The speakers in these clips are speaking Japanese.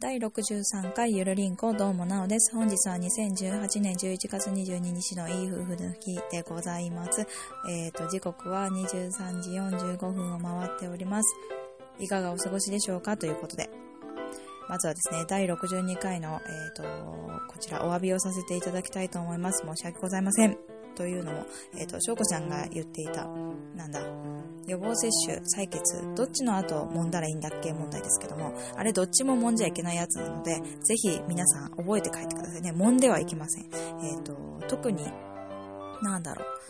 第63回ゆるりんこどうもなおです。本日は2018年11月22日のいい夫婦の日でございます。えっ、ー、と、時刻は23時45分を回っております。いかがお過ごしでしょうかということで。まずはですね、第62回の、えっ、ー、と、こちらお詫びをさせていただきたいと思います。申し訳ございません。というのも、えっ、ー、と、翔子ちゃんが言っていた、なんだ、予防接種、採血、どっちの後揉んだらいいんだっけ問題ですけども、あれどっちも揉んじゃいけないやつなので、ぜひ皆さん覚えて帰ってくださいね。揉んではいけません。えっ、ー、と、特に、なんだろう。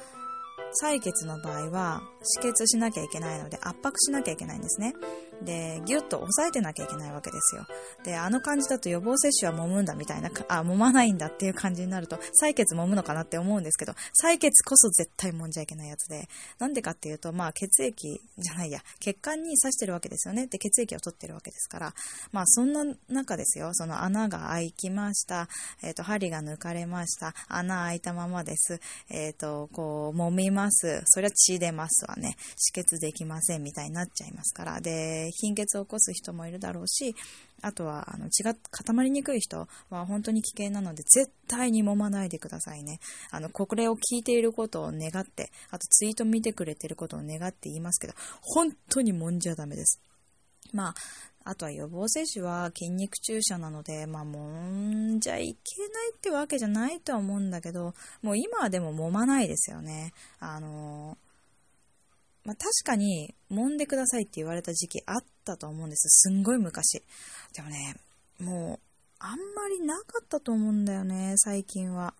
採血の場合は止血しなきゃいけないので圧迫しなきゃいけないんですね。で、ギュッと押さえてなきゃいけないわけですよ。で、あの感じだと予防接種は揉むんだみたいな、あ、揉まないんだっていう感じになると、採血揉むのかなって思うんですけど、採血こそ絶対揉んじゃいけないやつで、なんでかっていうと、まあ血液じゃないや、血管に刺してるわけですよね。で、血液を取ってるわけですから、まあそんな中ですよ、その穴が開きました、えっ、ー、と、針が抜かれました、穴開いたままです、えっ、ー、と、こう、揉みます、それは血出ますわね、止血できませんみたいになっちゃいますから、で、貧血を起こす人もいるだろうし、あとはあの血が固まりにくい人は本当に危険なので絶対に揉まないでくださいね。あの、これを聞いていることを願って、あとツイート見てくれてることを願って言いますけど、本当に揉んじゃダメです。まあ、あとは予防接種は筋肉注射なので、まあ、揉んじゃいけないってわけじゃないとは思うんだけど、もう今はでも揉まないですよね。あのーまあ、確かに、揉んでくださいって言われた時期あったと思うんです。すんごい昔。でもね、もう、あんまりなかったと思うんだよね、最近は。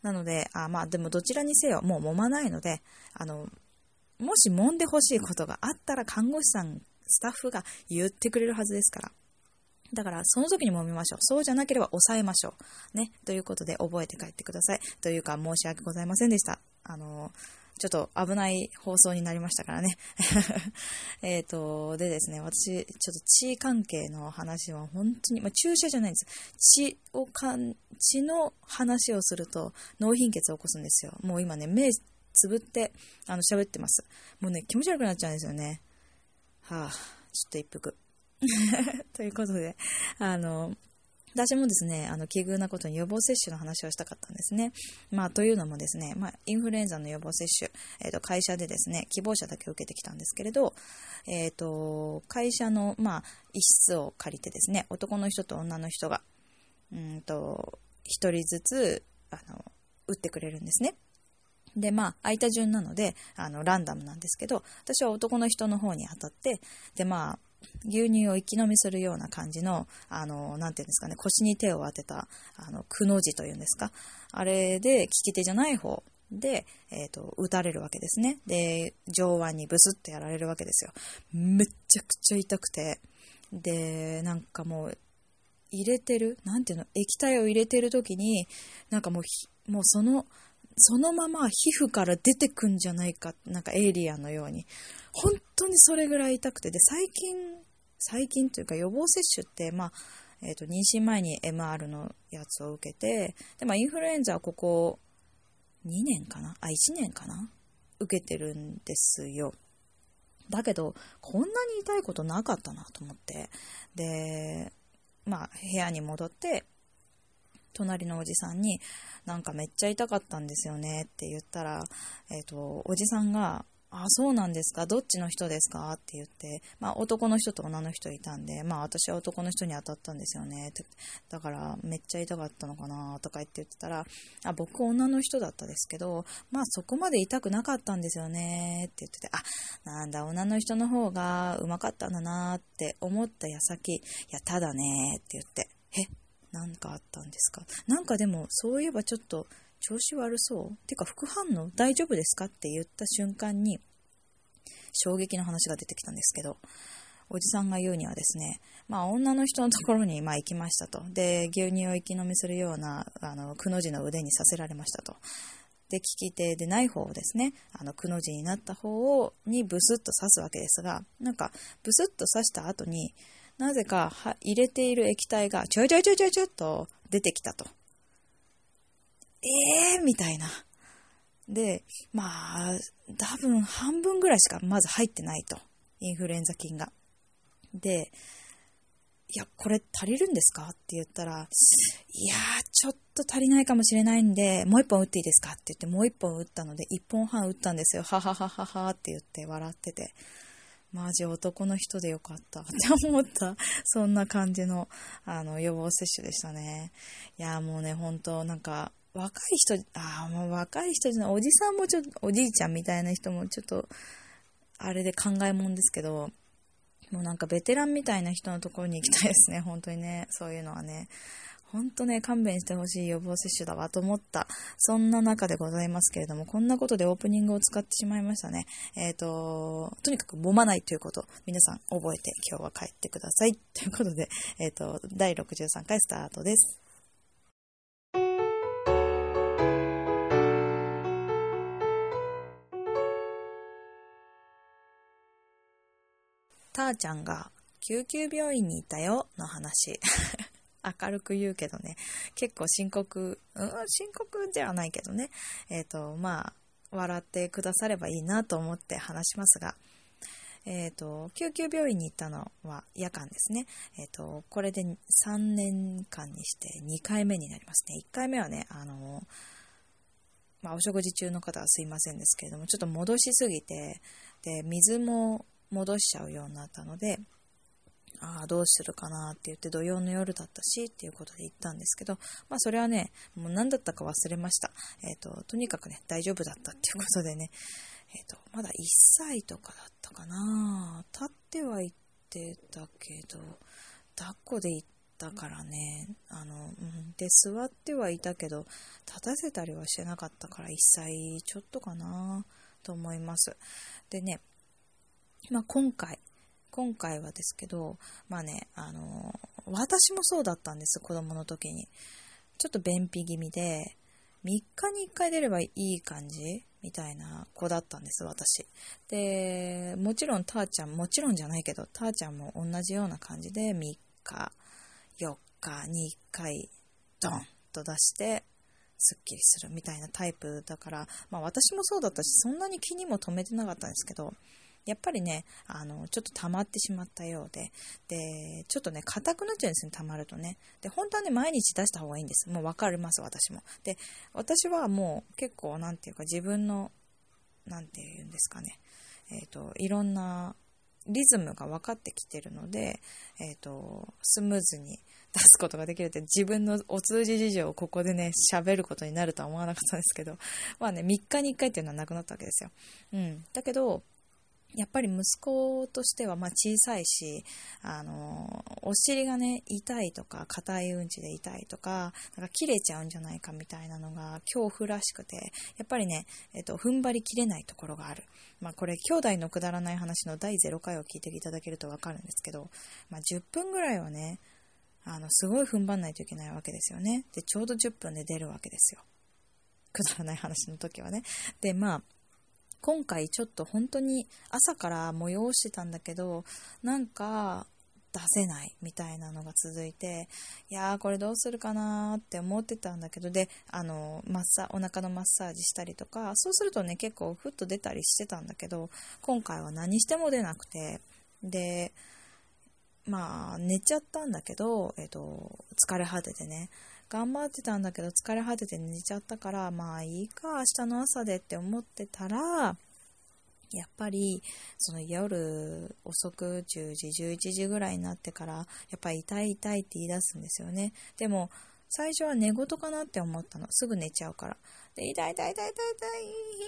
なので、あまあでもどちらにせよ、もう揉まないので、あの、もし揉んでほしいことがあったら看護師さん、スタッフが言ってくれるはずですから。だから、その時に揉みましょう。そうじゃなければ抑えましょう。ね。ということで、覚えて帰ってください。というか、申し訳ございませんでした。あのちょっと危ない放送になりましたからね。えっと、でですね、私、ちょっと血関係の話は本当に、まあ、注射じゃないんです。血をかん、血の話をすると脳貧血を起こすんですよ。もう今ね、目つぶって、あの、喋ってます。もうね、気持ち悪くなっちゃうんですよね。はあ、ちょっと一服。ということで、あの、私もですね、あの、奇遇なことに予防接種の話をしたかったんですね。まあ、というのもですね、まあ、インフルエンザの予防接種、えっ、ー、と、会社でですね、希望者だけ受けてきたんですけれど、えっ、ー、と、会社の、まあ、一室を借りてですね、男の人と女の人が、うんと、一人ずつ、あの、打ってくれるんですね。で、まあ、空いた順なので、あの、ランダムなんですけど、私は男の人の方に当たって、で、まあ、牛乳を一気飲みするような感じの、あの、なていうんですかね、腰に手を当てた、あの、くの字というんですか。あれで、利き手じゃない方で、えっ、ー、と、打たれるわけですね。で、上腕にブスってやられるわけですよ。めっちゃくちゃ痛くて。で、なんかもう、入れてる、なんていうの、液体を入れてる時に、なんかもう、もうその、そのまま皮膚から出てくんじゃないか、なんかエイリアンのように。本当にそれぐらい痛くて、で、最近、最近というか予防接種って、まあ、えっ、ー、と、妊娠前に MR のやつを受けて、で、まあ、インフルエンザはここ2年かな？あ、1年かな？受けてるんですよ。だけど、こんなに痛いことなかったなと思って。で、まあ、部屋に戻って、隣のおじさんに、なんかめっちゃ痛かったんですよねって言ったら、えっ、ー、と、おじさんが、あ、そうなんですか？どっちの人ですか？って言って、まあ男の人と女の人いたんで、まあ私は男の人に当たったんですよね。ってだからめっちゃ痛かったのかな？とか言って言ってたら、あ、僕女の人だったですけど、まあそこまで痛くなかったんですよねって言ってて、あ、なんだ、女の人の方がうまかったんだなって思った矢先、いや、ただねって言って、え、なんかあったんですか？なんかでもそういえばちょっと調子悪そうてか副反応大丈夫ですか？って言った瞬間に衝撃の話が出てきたんですけど、おじさんが言うにはですね、まあ女の人のところにま行きましたと。で、牛乳を一気飲みするような、あの、くの字の腕にさせられましたと。で、利き手でない方をですね、あの、くの字になった方を、にブスッと刺すわけですが、なんか、ブスッと刺した後に、なぜか入れている液体がちょいちょいちょいちょいちょいと出てきたと。えーみたいな。で、まあ、多分半分ぐらいしかまず入ってないと。インフルエンザ菌が。で、いや、これ足りるんですか？って言ったら、いやー、ちょっと足りないかもしれないんで、もう一本打っていいですか？って言って、もう一本打ったので、一本半打ったんですよ。はははははって言って笑ってて。マジ男の人でよかったって思った、そんな感じの、あの、予防接種でしたね。いや、もうね、本当なんか、若い人、ああ、もう若い人じゃない、おじさんもちょっと、おじいちゃんみたいな人もちょっと、あれで考えもんですけど、もうなんかベテランみたいな人のところに行きたいですね、本当にね、そういうのはね。本当ね、勘弁してほしい予防接種だわと思った。そんな中でございますけれども、こんなことでオープニングを使ってしまいましたね。えっ、ー、と、とにかく揉まないということ、皆さん覚えて今日は帰ってください。ということで、えっ、ー、と、第63回スタートです。たーちゃんが救急病院にいたよの話。明るく言うけどね、結構深刻、うん、深刻ではないけどね、えっ、ー、と、まあ、笑ってくださればいいなと思って話しますが、えっ、ー、と、救急病院に行ったのは夜間ですね。えっ、ー、と、これで3年間にして2回目になりますね。1回目はね、あの、まあ、お食事中の方はすいませんですけれども、ちょっと戻しすぎて、で、水も戻しちゃうようになったので、ああ、どうするかなって言って土曜の夜だったしっていうことで行ったんですけど、まあそれはね、もう何だったか忘れました。えっ、ー、と、とにかくね、大丈夫だったっていうことでね、えっ、ー、と、まだ1歳とかだったかな立っては行ってたけど、抱っこで行ったからね、あの、うん、で、座ってはいたけど、立たせたりはしてなかったから1歳ちょっとかなと思います。でね、まあ、今回、今回はですけど、まあね、あの私もそうだったんです、子供の時に。ちょっと便秘気味で、3日に1回出ればいい感じ？みたいな子だったんです、私。で、もちろん、たーちゃん、もちろんじゃないけど、たーちゃんも同じような感じで、3日、4日に1回、ドンと出して、すっきりするみたいなタイプだから、まあ私もそうだったし、そんなに気にも留めてなかったんですけど、やっぱりね、あの、ちょっと溜まってしまったようで、で、ちょっとね、硬くなっちゃうんですね、溜まるとね。で、本当はね、毎日出した方がいいんです。もうわかります、私も。で、私はもう結構、なんていうか、自分の、なんていうんですかね、えっ、ー、と、いろんなリズムが分かってきてるので、えっ、ー、と、スムーズに出すことができるって自分のお通じ事情をここでね、喋ることになるとは思わなかったんですけど、まあね、3日に1回っていうのはなくなったわけですよ。うん。だけど、やっぱり息子としてはま小さいし、あの、お尻がね、痛いとか、硬いうんちで痛いとか、なんか切れちゃうんじゃないかみたいなのが恐怖らしくて、やっぱりね、えっと、踏ん張りきれないところがある。まあこれ、兄弟のくだらない話の第0回を聞いていただけるとわかるんですけど、まあ10分ぐらいはね、あの、すごい踏ん張んないといけないわけですよね。で、ちょうど10分で出るわけですよ。くだらない話の時はね。で、まあ、今回ちょっと本当に朝から催してたんだけど、なんか出せないみたいなのが続いて、いやーこれどうするかなーって思ってたんだけど、で、あの、マッサ、お腹のマッサージしたりとか、そうするとね、結構ふっと出たりしてたんだけど、今回は何しても出なくて、で、まあ、寝ちゃったんだけど、えっと、疲れ果ててね。頑張ってたんだけど疲れ果てて寝ちゃったから、まあいいか、明日の朝でって思ってたら、やっぱり、その夜遅く10時、11時ぐらいになってから、やっぱり痛い痛いって言い出すんですよね。でも、最初は寝言かなって思ったの。すぐ寝ちゃうから。で、痛い痛い痛い痛い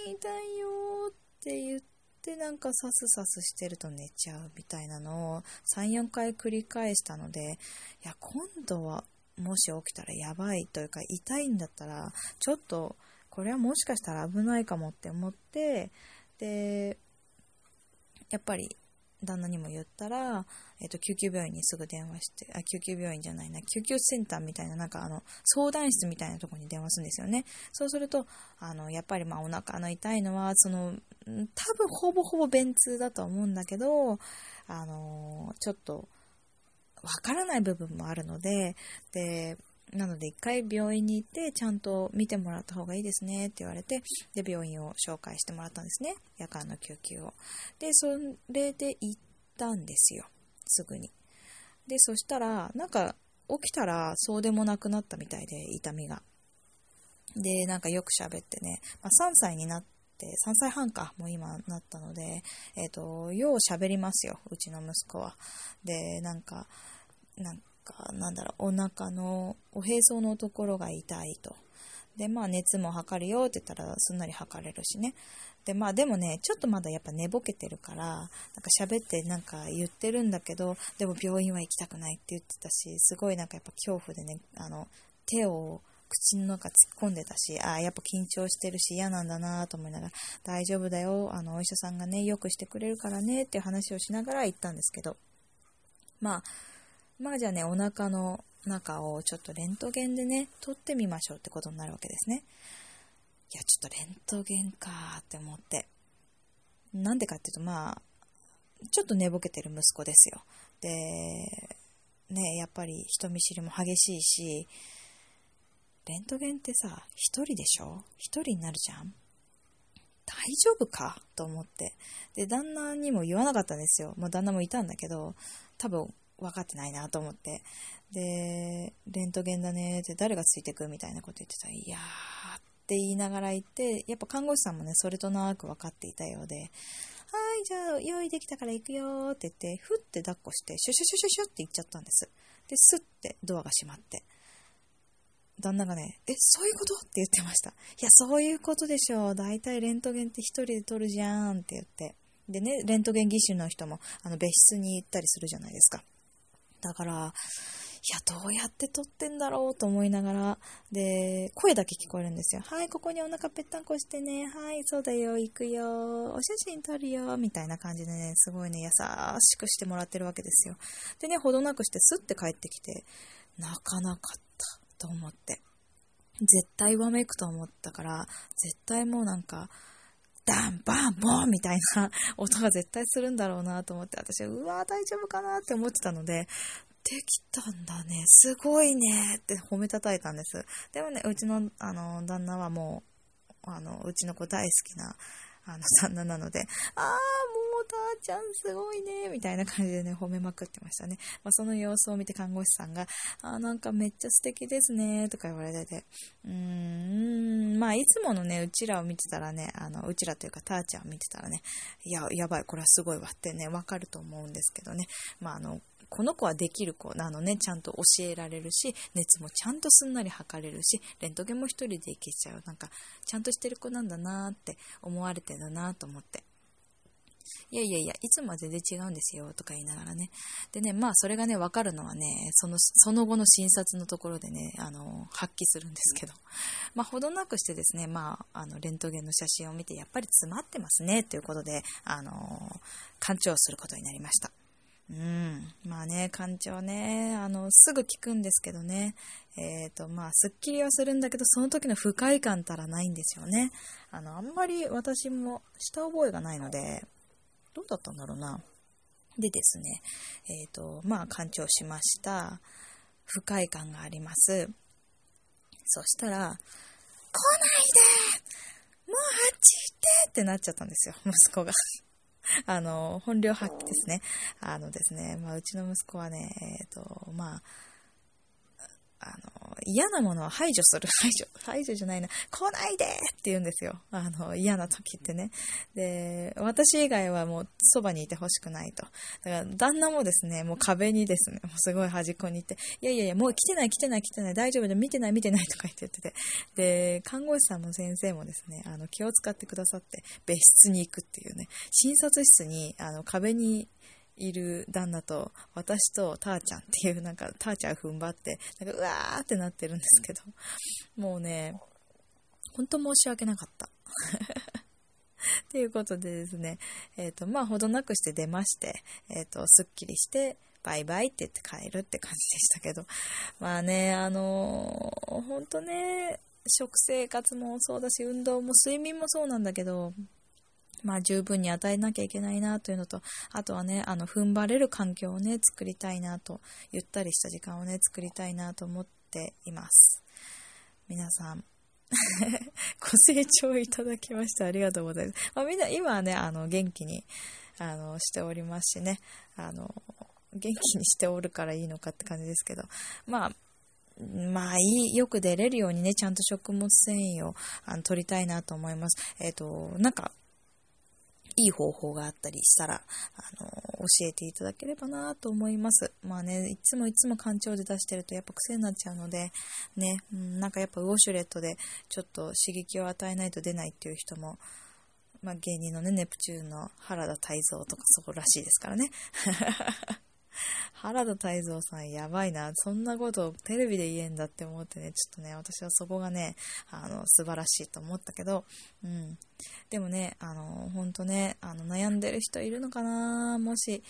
痛い、痛いよって言って、なんかサスサスしてると寝ちゃうみたいなのを3、4回繰り返したので、いや、今度はもし起きたらやばいというか痛いんだったらちょっとこれはもしかしたら危ないかもって思ってでやっぱり旦那にも言ったら、えっ、と、救急病院にすぐ電話して、あ、救急病院じゃないな、救急センターみたいな、なんかあの、相談室みたいなとこに電話するんですよね。そうすると、あの、やっぱりまあお腹の痛いのは、その、多分ほぼほぼ便通だと思うんだけど、あの、ちょっと、わからない部分もあるので、で、なので一回病院に行ってちゃんと見てもらった方がいいですねって言われて、で、病院を紹介してもらったんですね。夜間の救急を。で、それで行ったんですよ。すぐに。で、そしたら、なんか、起きたらそうでもなくなったみたいで、痛みが。で、なんかよく喋ってね、まあ、3歳になって、3歳半か、もう今なったので、えっ、ー、と、よう喋りますよ、うちの息子は。で、なんか、なんか、なんだろう、お腹の、おへそのところが痛いと。で、まあ熱も測るよって言ったらすんなり測れるしね。で、まあでもね、ちょっとまだやっぱ寝ぼけてるから、なんか喋ってなんか言ってるんだけど、でも病院は行きたくないって言ってたし、すごいなんかやっぱ恐怖でね、あの、手を口の中突っ込んでたし、ああ、やっぱ緊張してるし嫌なんだなと思いながら、大丈夫だよ、あの、お医者さんがね、よくしてくれるからねっていう話をしながら行ったんですけど、まあ、まあじゃあね、お腹の中をちょっとレントゲンでね、撮ってみましょうってことになるわけですね。いや、ちょっとレントゲンかーって思って。なんでかっていうと、まあ、ちょっと寝ぼけてる息子ですよ。で、ね、やっぱり人見知りも激しいし、レントゲンってさ、一人でしょ？一人になるじゃん？大丈夫か？と思って。で、旦那にも言わなかったんですよ。まあ、旦那もいたんだけど、多分分かってないなと思って。で、レントゲンだねって誰がついてく？みたいなこと言ってたら、いやーって言いながら言って、やっぱ看護師さんもね、それとなく分かっていたようで、はい、じゃあ用意できたから行くよって言って、ふって抱っこして、シュシュシュシュシュって行っちゃったんです。で、スッてドアが閉まって。旦那がね、え、そういうこと？って言ってました。いや、そういうことでしょう。大体レントゲンって一人で撮るじゃんって言って。でね、レントゲン技師の人も、あの、別室に行ったりするじゃないですか。だから、いや、どうやって撮ってんだろう？と思いながら、で、声だけ聞こえるんですよ。はい、ここにお腹ぺったんこしてね。はい、そうだよ、行くよ。お写真撮るよ。みたいな感じでね、すごいね、優しくしてもらってるわけですよ。でね、ほどなくしてスッて帰ってきて、泣かなかったと思って。絶対わめくと思ったから、絶対もうなんか、ダン、バン、ボンみたいな 音が絶対するんだろうなと思って、私は、うわ大丈夫かなって思ってたので、できたんだね、すごいねって褒めたたいたんです。でもね、うちの、あの、旦那はもう、あの、うちの子大好きな、あの、旦那なので、あー、もう、たーちゃんすごいね、みたいな感じでね、褒めまくってましたね。まあ、その様子を見て看護師さんが、あ、なんかめっちゃ素敵ですね、とか言われてて、うーん、まあ、いつものね、うちらを見てたらね、あの、うちらというか、たーちゃんを見てたらね、いや、やばい、これはすごいわってね、わかると思うんですけどね、まあ、あの、この子はできる子なのね、ちゃんと教えられるし、熱もちゃんとすんなり測れるし、レントゲンも一人でいけちゃう。なんか、ちゃんとしてる子なんだなって思われてるなと思って。いやいやいや、いつもは全然違うんですよ、とか言いながらね。でね、まあ、それがね、わかるのはね、その、その後の診察のところでね、あの、発揮するんですけど。まあ、ほどなくしてですね、まあ、あの、レントゲンの写真を見て、やっぱり詰まってますね、ということで、あの、勘違することになりました。うん。まあね、感情ね、あの、すぐ聞くんですけどね。えっ、ー、と、まあ、すっきりはするんだけど、その時の不快感たらないんですよね。あの、あんまり私もした覚えがないので、どうだったんだろうな。でですね、えっ、ー、と、まあ、干潮しました。不快感があります。そしたら、来ないでもうあっち行ってってなっちゃったんですよ、息子が。あの、本領発揮ですね。あのですね、まあ、うちの息子はね、えっ、ー、と、まあ、あの、嫌なものは排除する。排除。排除じゃないな。来ないでって言うんですよ。あの、嫌な時ってね。で、私以外はもうそばにいてほしくないと。だから、旦那もですね、もう壁にですね、もうすごい端っこに行って、いやいやいや、もう来てない来てない来てない、大丈夫で見てない見てないとか言ってて。で、看護師さんの先生もですね、あの、気を使ってくださって、別室に行くっていうね、診察室に、あの、壁にいる旦那と、私とターちゃんっていう、なんか、ターちゃん踏ん張って、なんか、うわーってなってるんですけど、もうね、ほんと申し訳なかった。ということでですね、えっ、ー、と、まあ、ほどなくして出まして、えっ、ー、と、すっきりして、バイバイって言って帰るって感じでしたけど、まあね、あのー、ほんとね、食生活もそうだし、運動も睡眠もそうなんだけど、まあ十分に与えなきゃいけないなというのと、あとはね、あの、踏ん張れる環境をね、作りたいなと、ゆったりした時間をね、作りたいなと思っています。皆さん、ご清聴いただきましてありがとうございます。まあ、みんな今はね、あの、元気に、あの、しておりますしね、あの、元気にしておるからいいのかって感じですけど、まあ、まあいい、よく出れるようにね、ちゃんと食物繊維をあの取りたいなと思います。えっ、ー、と、なんか、いい方法があったりしたら、あの、教えていただければなと思います。まあね、いつもいつも干潮で出してるとやっぱ癖になっちゃうので、ね、うん、なんかやっぱウォシュレットでちょっと刺激を与えないと出ないっていう人も、まあ芸人のね、ネプチューンの原田泰造とかそこらしいですからね。原田泰造さんやばいな。そんなことをテレビで言えんだって思ってね、ちょっとね、私はそこがね、あの、素晴らしいと思ったけど、うん。でもね、あの、ほんとね、あの、悩んでる人いるのかなもし、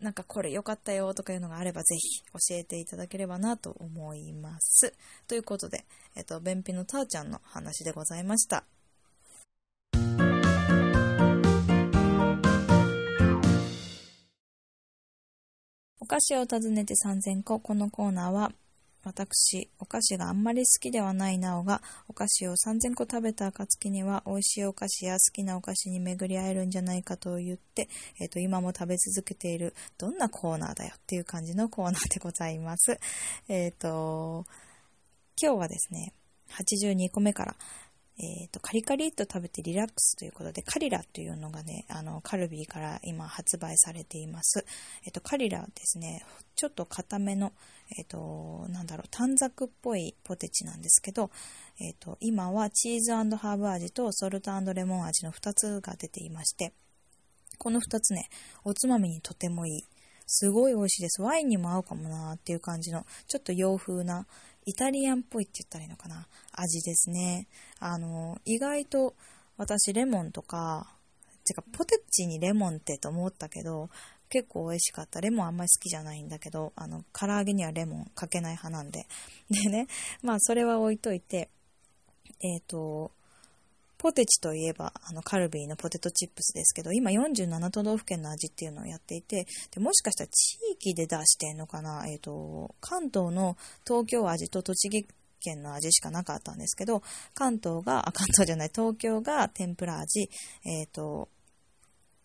なんかこれ良かったよとかいうのがあればぜひ教えていただければなと思います。ということで、えっと、便秘のたーちゃんの話でございました。お菓子を訪ねて3000個。このコーナーは、私、お菓子があんまり好きではないなおが、お菓子を3000個食べた暁には、美味しいお菓子や好きなお菓子に巡り合えるんじゃないかと言って、えっ、ー、と、今も食べ続けている、どんなコーナーだよっていう感じのコーナーでございます。えっ、ー、と、今日はですね、82個目から、え、ー、と、カリカリっと食べてリラックスということで、カリラというのがね、あの、カルビーから今発売されています。え、ー、と、カリラですね、ちょっと固めの、え、ー、と、なんだろう、短冊っぽいポテチなんですけど、えっ、と、今はチーズハーブ味とソルトレモン味の2つが出ていまして、この2つね、おつまみにとてもいい。すごい美味しいです。ワインにも合うかもなーっていう感じの、ちょっと洋風な、イタリアンっぽいって言ったらいいのかな？味ですね。あの、意外と私レモンとか、てかポテチにレモンってと思ったけど、結構美味しかった。レモンあんまり好きじゃないんだけど、あの、唐揚げにはレモンかけない派なんで。でね、まあそれは置いといて、えっ、ー、と、ポテチといえば、あの、カルビーのポテトチップスですけど、今47都道府県の味っていうのをやっていて、でもしかしたら地域で出してんのかなえっ、ー、と、関東の東京味と栃木県の味しかなかったんですけど、関東が、あ、関東じゃない、東京が天ぷら味、えっ、ー、と、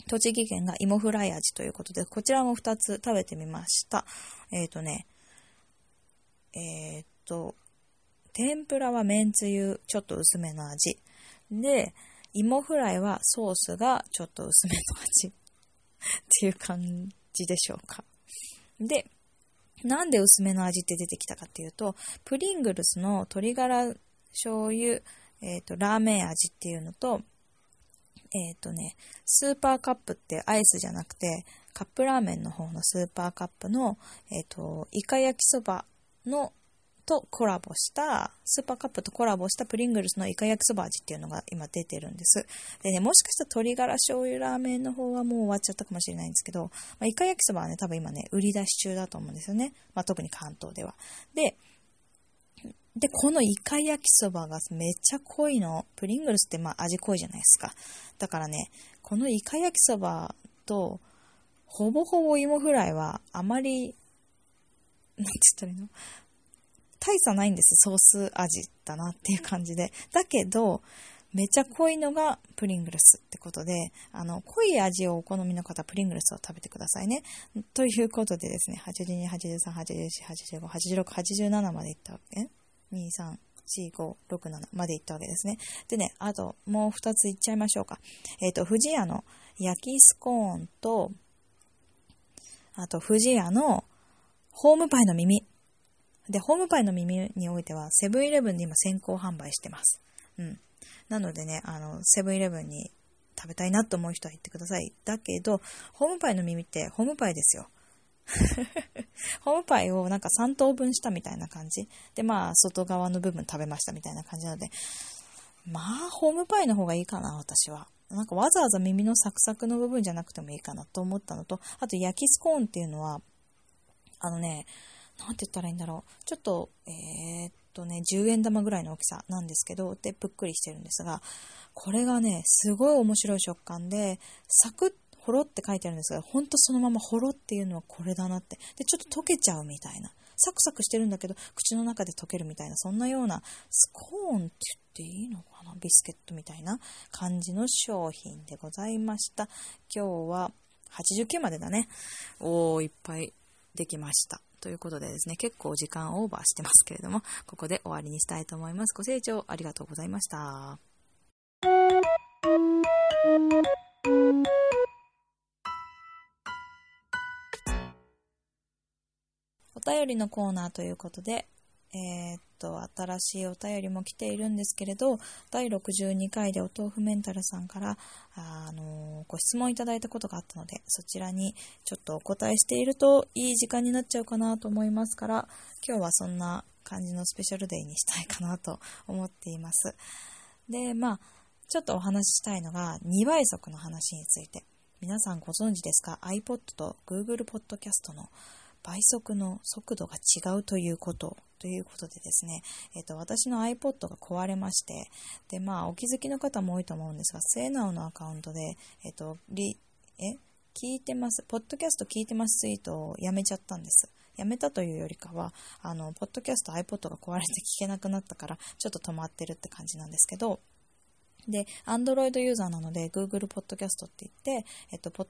栃木県が芋フライ味ということで、こちらも2つ食べてみました。えっ、ー、とね、えっ、と、天ぷらはめんつゆ、ちょっと薄めの味。で、芋フライはソースがちょっと薄めの味っていう感じでしょうか。で、なんで薄めの味って出てきたかっていうと、プリングルスの鶏ガラ醤油、えっ、ー、と、ラーメン味っていうのと、えっ、ー、とね、スーパーカップってアイスじゃなくて、カップラーメンの方のスーパーカップの、えっ、ー、と、イカ焼きそばのとコラボした、スーパーカップとコラボしたプリングルスのイカ焼きそば味っていうのが今出てるんです。でね、もしかしたら鶏ガラ醤油ラーメンの方はもう終わっちゃったかもしれないんですけど、まあ、イカ焼きそばはね、多分今ね、売り出し中だと思うんですよね。まあ、特に関東では。で、で、このイカ焼きそばがめっちゃ濃いの。プリングルスってまあ味濃いじゃないですか。だからね、このイカ焼きそばと、ほぼほぼ芋フライはあまり、なんて言ったらいいの？大差ないんです。ソース味だなっていう感じで。だけど、めちゃ濃いのがプリングルスってことで、あの、濃い味をお好みの方、プリングルスを食べてくださいね。ということでですね、82、83、84、85、86、87までいったわけ。2、3、4、5、6、7までいったわけですね。でね、あともう2ついっちゃいましょうか。えっ、ー、と、富士屋の焼きスコーンと、あと、富士屋のホームパイの耳。で、ホームパイの耳においては、セブンイレブンで今先行販売してます。うん。なのでね、あの、セブンイレブンに食べたいなと思う人は言ってください。だけど、ホームパイの耳ってホームパイですよ。ホームパイをなんか3等分したみたいな感じ。で、まあ、外側の部分食べましたみたいな感じなので、まあ、ホームパイの方がいいかな、私は。なんかわざわざ耳のサクサクの部分じゃなくてもいいかなと思ったのと、あと焼きスコーンっていうのは、あのね、なんて言ったらいいんだろう。ちょっと、えー、っとね、10円玉ぐらいの大きさなんですけど、で、ぷっくりしてるんですが、これがね、すごい面白い食感で、サクッほろって書いてあるんですが、ほんとそのままほろっていうのはこれだなって。で、ちょっと溶けちゃうみたいな。サクサクしてるんだけど、口の中で溶けるみたいな、そんなような、スコーンって言っていいのかな？ビスケットみたいな感じの商品でございました。今日は89までだね。おー、いっぱいできました。ということでですね、結構時間オーバーしてますけれども、ここで終わりにしたいと思います。ご清聴ありがとうございました。お便りのコーナーということで、えー、っと、新しいお便りも来ているんですけれど、第62回でお豆腐メンタルさんから、あのご質問いただいたことがあったので、そちらにちょっとお答えしているといい時間になっちゃうかなと思いますから、今日はそんな感じのスペシャルデーにしたいかなと思っています。で、まあ、ちょっとお話ししたいのが2倍速の話について。皆さんご存知ですか ?iPod と Google Podcast の倍速の速度が違うということということでですね、えっ、と、私の iPod が壊れまして、で、まあ、お気づきの方も多いと思うんですが、セーナオのアカウントで、えっ、と、リ、え聞いてます、ポッドキャスト聞いてますツイートをやめちゃったんです。やめたというよりかは、あの、ポッドキャスト iPod が壊れて聞けなくなったから、ちょっと止まってるって感じなんですけど、で、Android ユーザーなので Google Podcast って言って、えっと、ポッ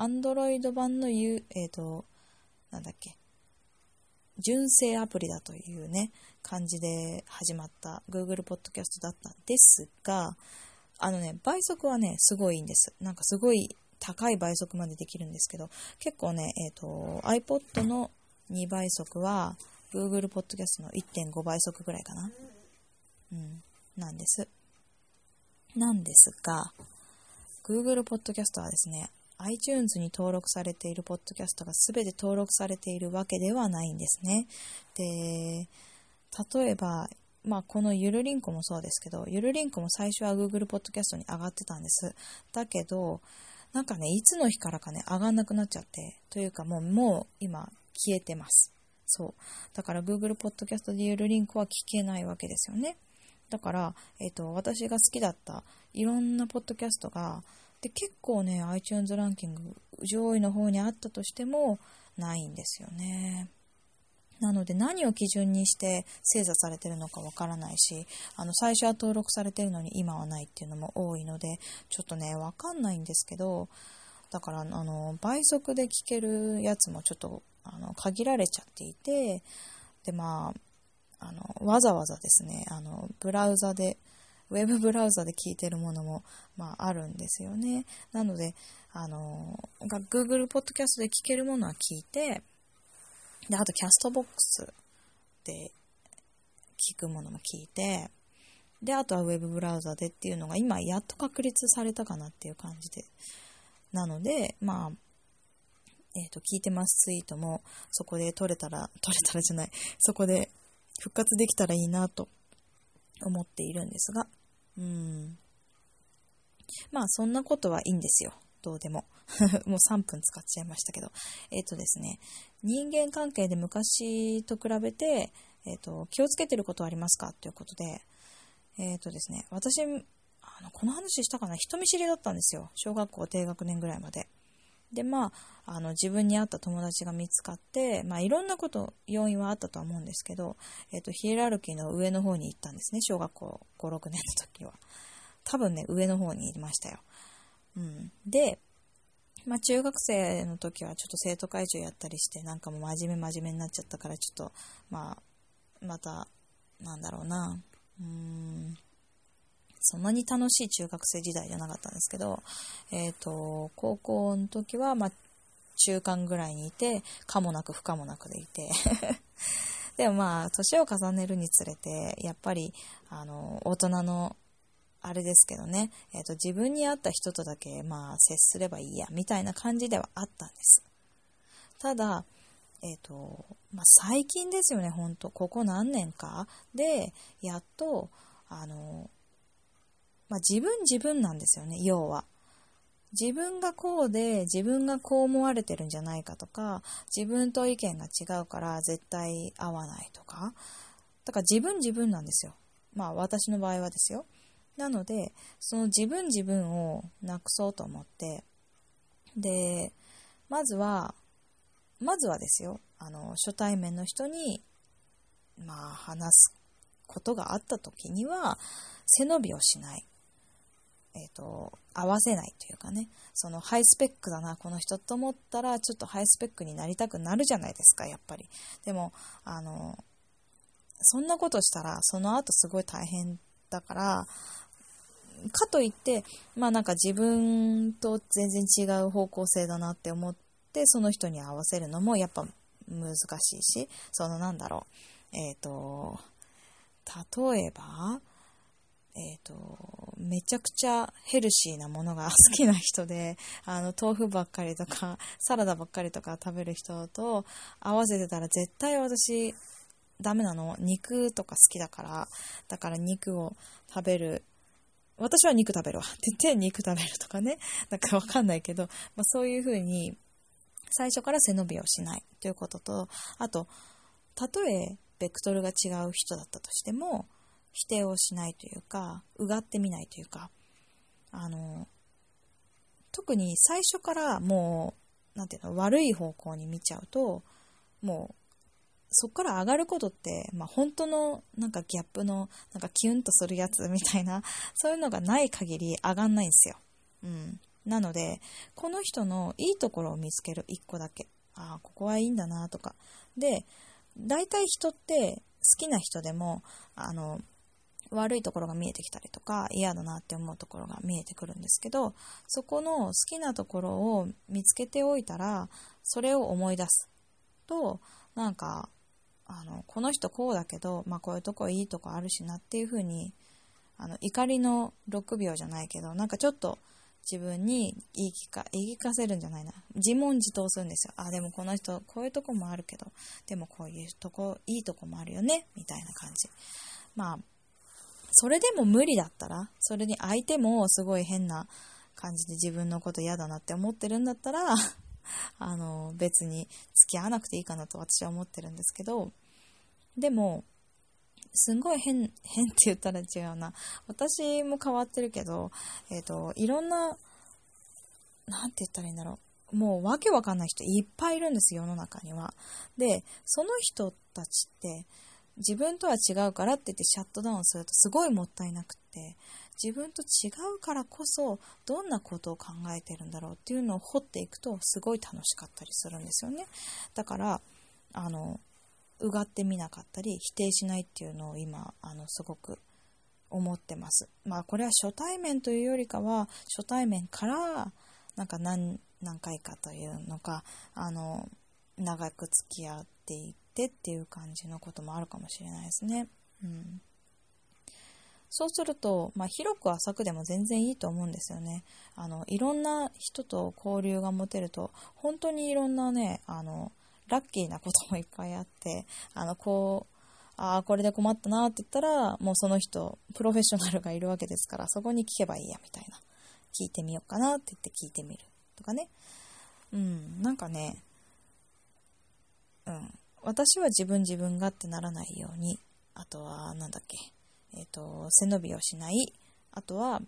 ドキャストの Android 版の、えっと、なんだっけ、純正アプリだというね、感じで始まった Google Podcast だったんですが、あのね、倍速はね、すごいいいんです。なんかすごい高い倍速までできるんですけど、結構ね、えっ、ー、と、iPod の2倍速は Google Podcast の1.5倍速ぐらいかな。うん、なんです。なんですが、Google Podcast はですね、iTunes に登録されているポッドキャストが全て登録されているわけではないんですね。で、例えば、まあ、このゆるりんこもそうですけど、ゆるりんこも最初は Google ポッドキャストに上がってたんです。だけど、なんかね、いつの日からかね、上がんなくなっちゃって、というかもう、もう今、消えてます。そう。だから Google ポッドキャストでゆるりんこは聞けないわけですよね。だから、えっ、ー、と、私が好きだったいろんなポッドキャストが、で、結構ね、iTunes ランキング上位の方にあったとしてもないんですよね。なので何を基準にして精査されてるのかわからないし、あの最初は登録されてるのに今はないっていうのも多いので、ちょっとね、わかんないんですけど、だからあの倍速で聞けるやつもちょっとあの限られちゃっていて、でまあ、あのわざわざですね、あのブラウザでウェブブラウザで聞いてるものも、まあ、あるんですよね。なので、あの、Google Podcast で聞けるものは聞いて、で、あとキャストボックスで聞くものも聞いて、で、あとはウェブブラウザでっていうのが今やっと確立されたかなっていう感じで。なので、まあ、えっ、ー、と、聞いてますツイートもそこで取れたら、取れたらじゃない、そこで復活できたらいいなと思っているんですが、うん。まあ、そんなことはいいんですよ。どうでも。もう3分使っちゃいましたけど。えっ、ー、とですね、人間関係で昔と比べて、えっ、ー、と、気をつけてることはありますか？ということで、えっ、ー、とですね、私、あの、この話したかな？人見知りだったんですよ。小学校低学年ぐらいまで。で、まあ、あの、自分に合った友達が見つかって、まあ、いろんなこと、要因はあったとは思うんですけど、えっ、と、ヒエラルキーの上の方に行ったんですね、小学校5、6年の時は。多分ね、上の方にいましたよ。うん。で、まあ、中学生の時はちょっと生徒会長やったりして、なんかもう真面目真面目になっちゃったから、ちょっと、まあ、また、なんだろうな、うーん、そんなに楽しい中学生時代じゃなかったんですけど、えっ、ー、と、高校の時は、まあ、中間ぐらいにいて、かもなく不可もなくでいて。でもまあ、年を重ねるにつれて、やっぱり、あの、大人の、あれですけどね、えっ、ー、と、自分に合った人とだけ、まあ、接すればいいや、みたいな感じではあったんです。ただ、えっ、ー、と、まあ、最近ですよね、ほんと、ここ何年か？で、やっと、あの、まあ、自分自分なんですよね、要は。自分がこうで自分がこう思われてるんじゃないかとか自分と意見が違うから絶対合わないとか。だから自分自分なんですよ。まあ私の場合はですよ。なのでその自分自分をなくそうと思ってでまずはまずはですよ。あの初対面の人にまあ話すことがあった時には背伸びをしない。えっ、ー、と、合わせないというかね、そのハイスペックだな、この人と思ったら、ちょっとハイスペックになりたくなるじゃないですか、やっぱり。でも、あの、そんなことしたら、その後すごい大変だから、かといって、まあなんか自分と全然違う方向性だなって思って、その人に合わせるのもやっぱ難しいし、そのなんだろう、えっ、ー、と、例えば、えっ、ー、と、めちゃくちゃヘルシーなものが好きな人で、あの、豆腐ばっかりとか、サラダばっかりとか食べる人と合わせてたら絶対私、ダメなの。肉とか好きだから、だから肉を食べる。私は肉食べるわ。って言って肉食べるとかね。なんかわかんないけど、まあ、そういう風に、最初から背伸びをしないということと、あと、たとえベクトルが違う人だったとしても、否定をしないというか、うがってみないというか、あの、特に最初からもう、なんていうの、悪い方向に見ちゃうと、もう、そこから上がることって、まあ、本当のなんかギャップのなんかキュンとするやつみたいなそういうのがない限り上がんないんですよ。うん。なので、この人のいいところを見つける一個だけ。ああ、ここはいいんだなとか。で、大体人って好きな人でも、あの、悪いところが見えてきたりとか嫌だなって思うところが見えてくるんですけどそこの好きなところを見つけておいたらそれを思い出すとなんかあのこの人こうだけど、まあ、こういうとこいいとこあるしなっていう風にあの怒りの6秒じゃないけどなんかちょっと自分に言い聞か言い聞かせるんじゃないな。自問自答するんですよ。あでもこの人こういうとこもあるけどでもこういうとこいいとこもあるよねみたいな感じ。まあそれでも無理だったら、それに相手もすごい変な感じで自分のこと嫌だなって思ってるんだったら、あの、別に付き合わなくていいかなと私は思ってるんですけど、でも、すんごい変、変って言ったら違うな。私も変わってるけど、えっ、ー、と、いろんな、なんて言ったらいいんだろう。もうわけわかんない人いっぱいいるんです、世の中には。で、その人たちって、自分とは違うからって言ってシャットダウンするとすごいもったいなくって自分と違うからこそどんなことを考えてるんだろうっていうのを掘っていくとすごい楽しかったりするんですよね。だからあのうがってみなかったり否定しないっていうのを今あのすごく思ってます。まあこれは初対面というよりかは初対面からなんか何何回かというのかあの長く付き合っていてっていう感じのこともあるかもしれないですね。うん。そうすると、まあ、広く浅くでも全然いいと思うんですよね。あの、いろんな人と交流が持てると、本当にいろんなね、あの、ラッキーなこともいっぱいあって、あの、こう、ああ、これで困ったなって言ったら、もうその人、プロフェッショナルがいるわけですから、そこに聞けばいいや、みたいな。聞いてみようかなって言って聞いてみる。とかね。うん、なんかね、うん。私は自分自分がってならないように、あとは、なんだっけ、えっ、ー、と、背伸びをしない、あとは、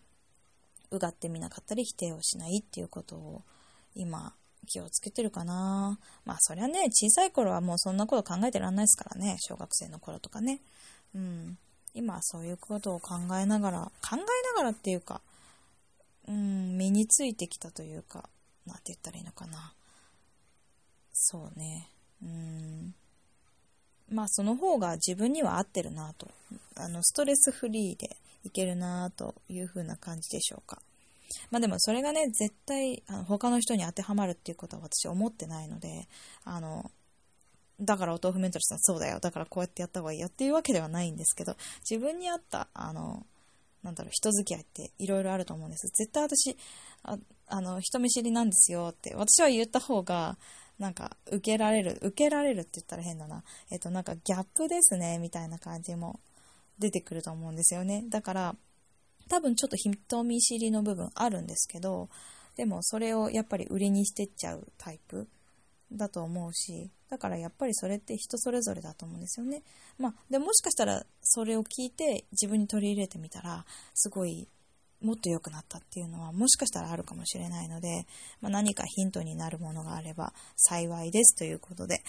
うがってみなかったり否定をしないっていうことを今気をつけてるかな。まあそりゃね、小さい頃はもうそんなこと考えてらんないですからね、小学生の頃とかね。うん。今はそういうことを考えながら、考えながらっていうか、うん、身についてきたというか、なんて言ったらいいのかな。そうね。うん。まあその方が自分には合ってるなと、あのストレスフリーでいけるなという風な感じでしょうか。まあでもそれがね、絶対あの他の人に当てはまるっていうことは私思ってないので、あの、だからお豆腐メントルさんそうだよ、だからこうやってやった方がいいよっていうわけではないんですけど、自分に合った、あの、なんだろう、人付き合いっていろいろあると思うんです。絶対私、ああの、人見知りなんですよって、私は言った方が、なんか受けられる、受けられるって言ったら変だな。えっと、なんかギャップですね、みたいな感じも出てくると思うんですよね。だから、多分ちょっと人見知りの部分あるんですけど、でもそれをやっぱり売りにしてっちゃうタイプだと思うし、だからやっぱりそれって人それぞれだと思うんですよね。まあ、でもしかしたらそれを聞いて自分に取り入れてみたら、すごいもっと良くなったっていうのはもしかしたらあるかもしれないので、まあ、何かヒントになるものがあれば幸いですということで、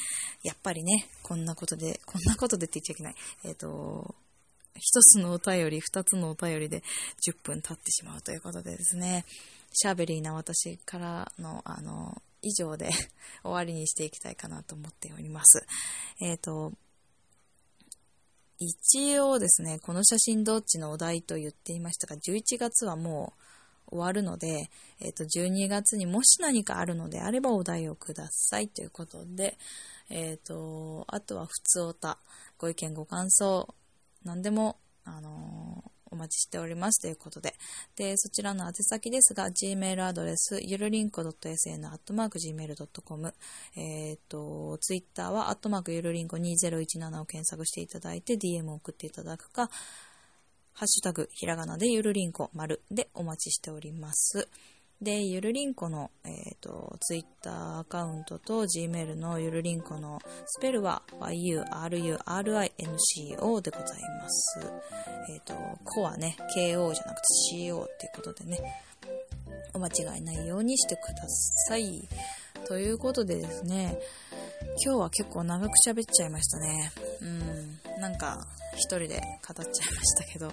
やっぱりね、こんなことで、こんなことでって言っちゃいけない。えっ、ー、と、一つのお便り、二つのお便りで10分経ってしまうということでですね、シャーベリーな私からの、あの、以上で終わりにしていきたいかなと思っております。えっ、ー、と、一応ですね、この写真どっちのお題と言っていましたが、11月はもう終わるので、えっ、ー、と、12月にもし何かあるのであればお題をくださいということで、えっ、ー、と、あとは普通おた、ご意見ご感想、何でも、あのお待ちしておりますということで。で、そちらの宛先ですが、gmail アドレス、ゆるりんこ .sn.gmail.com、えっ、ー、と、twitter は、アットマークゆるりんこ2017を検索していただいて、DM を送っていただくか、ハッシュタグ、ひらがなでゆるりんこ丸でお待ちしております。で、ゆるりんこの、えっ、ー、と、ツイッターアカウントと Gmail のゆるりんこのスペルは yurinco でございます。えっ、ー、と、コはね、KO じゃなくて CO っていうことでね、お間違いないようにしてください。ということでですね、今日は結構長く喋っちゃいましたね。うん。なんか、一人で語っちゃいましたけど、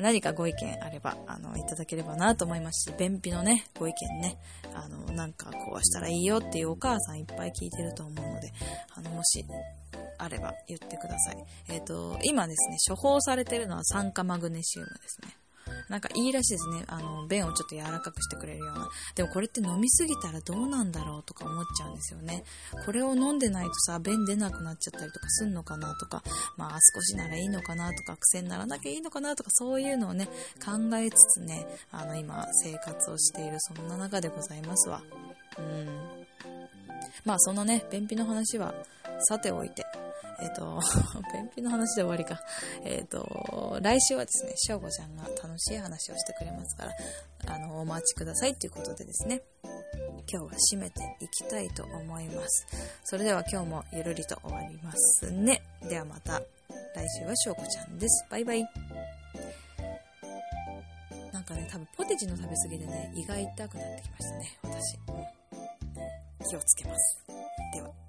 何かご意見あれば、あの、いただければなと思いますし、便秘のね、ご意見ね、あの、なんかこうしたらいいよっていうお母さんいっぱい聞いてると思うので、あの、もし、あれば言ってください。えっ、ー、と、今ですね、処方されてるのは酸化マグネシウムですね。なんかいいらしいですね。あの、便をちょっと柔らかくしてくれるような。でもこれって飲みすぎたらどうなんだろうとか思っちゃうんですよね。これを飲んでないとさ、便出なくなっちゃったりとかすんのかなとか、まあ少しならいいのかなとか、癖にならなきゃいいのかなとか、そういうのをね、考えつつね、あの、今、生活をしている、そんな中でございますわ。うん。まあそのね、便秘の話は、さておいて、えっ、ー、と、便秘の話で終わりか。えっ、ー、と、来週はですね、しょうごちゃんが楽しい話をしてくれますから、あの、お待ちくださいっていうことでですね、今日は締めていきたいと思います。それでは今日もゆるりと終わりますね。ではまた、来週はしょうこちゃんです。バイバイ。なんかね、多分ポテチの食べ過ぎでね、胃が痛くなってきましたね、私。気をつけます。では。